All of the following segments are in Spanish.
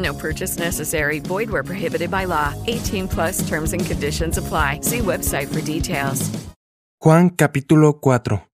No purchase necessary. Void where prohibited by law. 18 plus terms and conditions apply. See website for details. Juan capítulo 4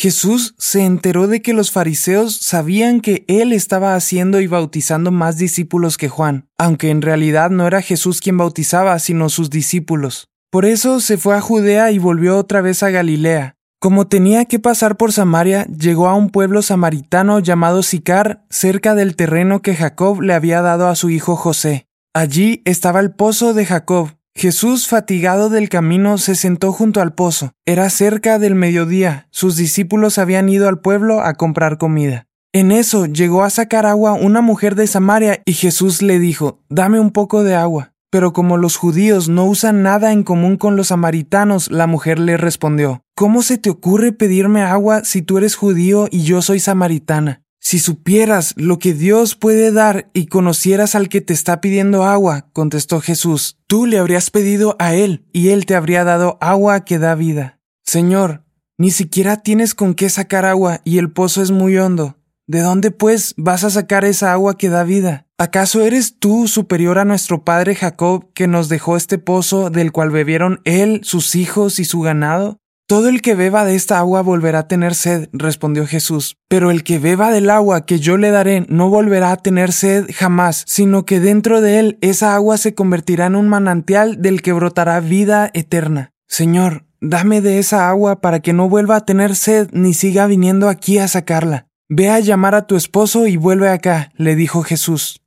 Jesús se enteró de que los fariseos sabían que él estaba haciendo y bautizando más discípulos que Juan, aunque en realidad no era Jesús quien bautizaba, sino sus discípulos. Por eso se fue a Judea y volvió otra vez a Galilea. Como tenía que pasar por Samaria, llegó a un pueblo samaritano llamado Sicar, cerca del terreno que Jacob le había dado a su hijo José. Allí estaba el pozo de Jacob. Jesús, fatigado del camino, se sentó junto al pozo. Era cerca del mediodía. Sus discípulos habían ido al pueblo a comprar comida. En eso llegó a sacar agua una mujer de Samaria y Jesús le dijo, Dame un poco de agua. Pero como los judíos no usan nada en común con los samaritanos, la mujer le respondió, ¿Cómo se te ocurre pedirme agua si tú eres judío y yo soy samaritana? Si supieras lo que Dios puede dar y conocieras al que te está pidiendo agua, contestó Jesús, tú le habrías pedido a él y él te habría dado agua que da vida. Señor, ni siquiera tienes con qué sacar agua y el pozo es muy hondo. ¿De dónde, pues, vas a sacar esa agua que da vida? ¿Acaso eres tú superior a nuestro padre Jacob, que nos dejó este pozo del cual bebieron él, sus hijos y su ganado? Todo el que beba de esta agua volverá a tener sed, respondió Jesús. Pero el que beba del agua que yo le daré no volverá a tener sed jamás, sino que dentro de él esa agua se convertirá en un manantial del que brotará vida eterna. Señor, dame de esa agua para que no vuelva a tener sed ni siga viniendo aquí a sacarla. Ve a llamar a tu esposo y vuelve acá, le dijo Jesús.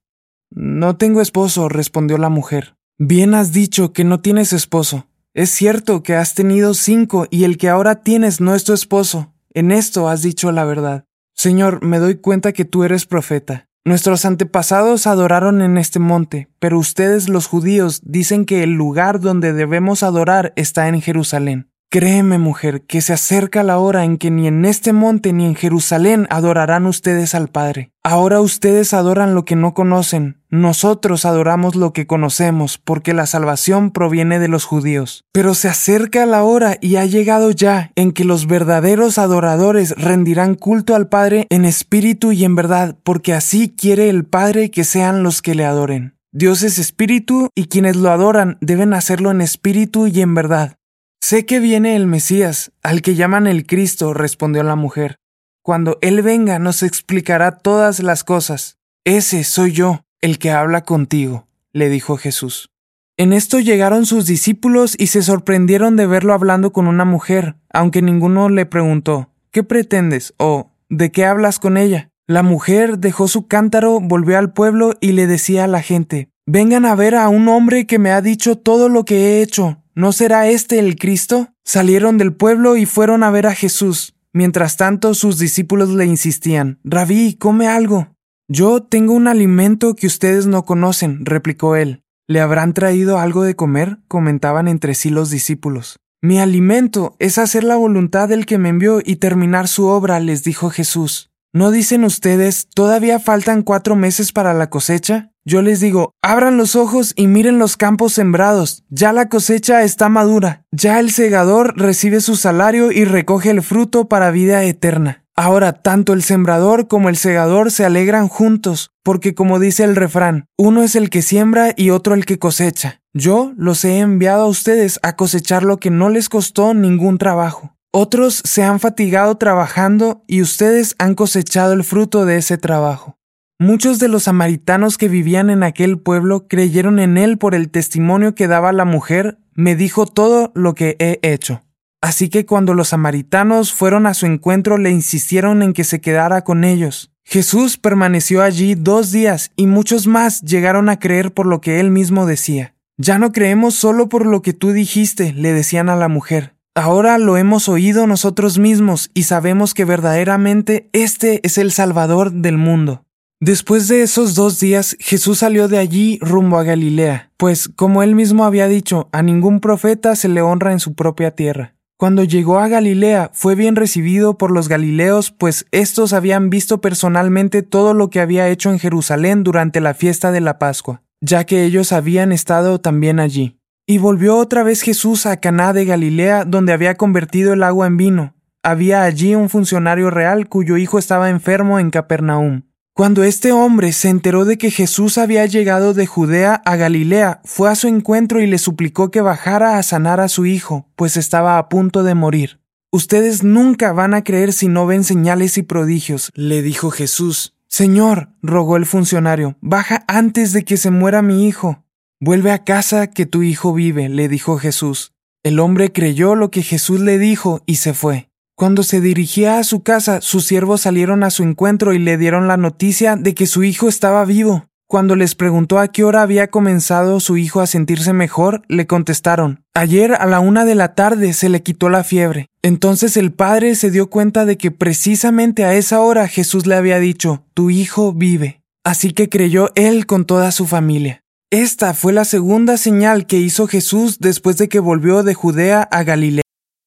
No tengo esposo, respondió la mujer. Bien has dicho que no tienes esposo. Es cierto que has tenido cinco y el que ahora tienes no es tu esposo. En esto has dicho la verdad. Señor, me doy cuenta que tú eres profeta. Nuestros antepasados adoraron en este monte, pero ustedes los judíos dicen que el lugar donde debemos adorar está en Jerusalén. Créeme, mujer, que se acerca la hora en que ni en este monte ni en Jerusalén adorarán ustedes al Padre. Ahora ustedes adoran lo que no conocen, nosotros adoramos lo que conocemos, porque la salvación proviene de los judíos. Pero se acerca la hora y ha llegado ya en que los verdaderos adoradores rendirán culto al Padre en espíritu y en verdad, porque así quiere el Padre que sean los que le adoren. Dios es espíritu y quienes lo adoran deben hacerlo en espíritu y en verdad. Sé que viene el Mesías, al que llaman el Cristo, respondió la mujer. Cuando Él venga nos explicará todas las cosas. Ese soy yo, el que habla contigo, le dijo Jesús. En esto llegaron sus discípulos y se sorprendieron de verlo hablando con una mujer, aunque ninguno le preguntó, ¿qué pretendes? o ¿de qué hablas con ella? La mujer dejó su cántaro, volvió al pueblo y le decía a la gente, Vengan a ver a un hombre que me ha dicho todo lo que he hecho. ¿No será este el Cristo? Salieron del pueblo y fueron a ver a Jesús. Mientras tanto, sus discípulos le insistían, Rabí, come algo. Yo tengo un alimento que ustedes no conocen, replicó él. ¿Le habrán traído algo de comer? comentaban entre sí los discípulos. Mi alimento es hacer la voluntad del que me envió y terminar su obra, les dijo Jesús. ¿No dicen ustedes, todavía faltan cuatro meses para la cosecha? Yo les digo, abran los ojos y miren los campos sembrados, ya la cosecha está madura, ya el segador recibe su salario y recoge el fruto para vida eterna. Ahora tanto el sembrador como el segador se alegran juntos, porque como dice el refrán, uno es el que siembra y otro el que cosecha. Yo los he enviado a ustedes a cosechar lo que no les costó ningún trabajo. Otros se han fatigado trabajando y ustedes han cosechado el fruto de ese trabajo. Muchos de los samaritanos que vivían en aquel pueblo creyeron en él por el testimonio que daba la mujer, me dijo todo lo que he hecho. Así que cuando los samaritanos fueron a su encuentro le insistieron en que se quedara con ellos. Jesús permaneció allí dos días y muchos más llegaron a creer por lo que él mismo decía. Ya no creemos solo por lo que tú dijiste, le decían a la mujer. Ahora lo hemos oído nosotros mismos y sabemos que verdaderamente este es el Salvador del mundo. Después de esos dos días, Jesús salió de allí rumbo a Galilea, pues, como él mismo había dicho, a ningún profeta se le honra en su propia tierra. Cuando llegó a Galilea, fue bien recibido por los galileos, pues éstos habían visto personalmente todo lo que había hecho en Jerusalén durante la fiesta de la Pascua, ya que ellos habían estado también allí. Y volvió otra vez Jesús a Caná de Galilea, donde había convertido el agua en vino. Había allí un funcionario real cuyo hijo estaba enfermo en Capernaum. Cuando este hombre se enteró de que Jesús había llegado de Judea a Galilea, fue a su encuentro y le suplicó que bajara a sanar a su hijo, pues estaba a punto de morir. Ustedes nunca van a creer si no ven señales y prodigios, le dijo Jesús. Señor, rogó el funcionario, baja antes de que se muera mi hijo. Vuelve a casa que tu hijo vive, le dijo Jesús. El hombre creyó lo que Jesús le dijo y se fue. Cuando se dirigía a su casa, sus siervos salieron a su encuentro y le dieron la noticia de que su hijo estaba vivo. Cuando les preguntó a qué hora había comenzado su hijo a sentirse mejor, le contestaron, ayer a la una de la tarde se le quitó la fiebre. Entonces el padre se dio cuenta de que precisamente a esa hora Jesús le había dicho, tu hijo vive. Así que creyó él con toda su familia. Esta fue la segunda señal que hizo Jesús después de que volvió de Judea a Galilea.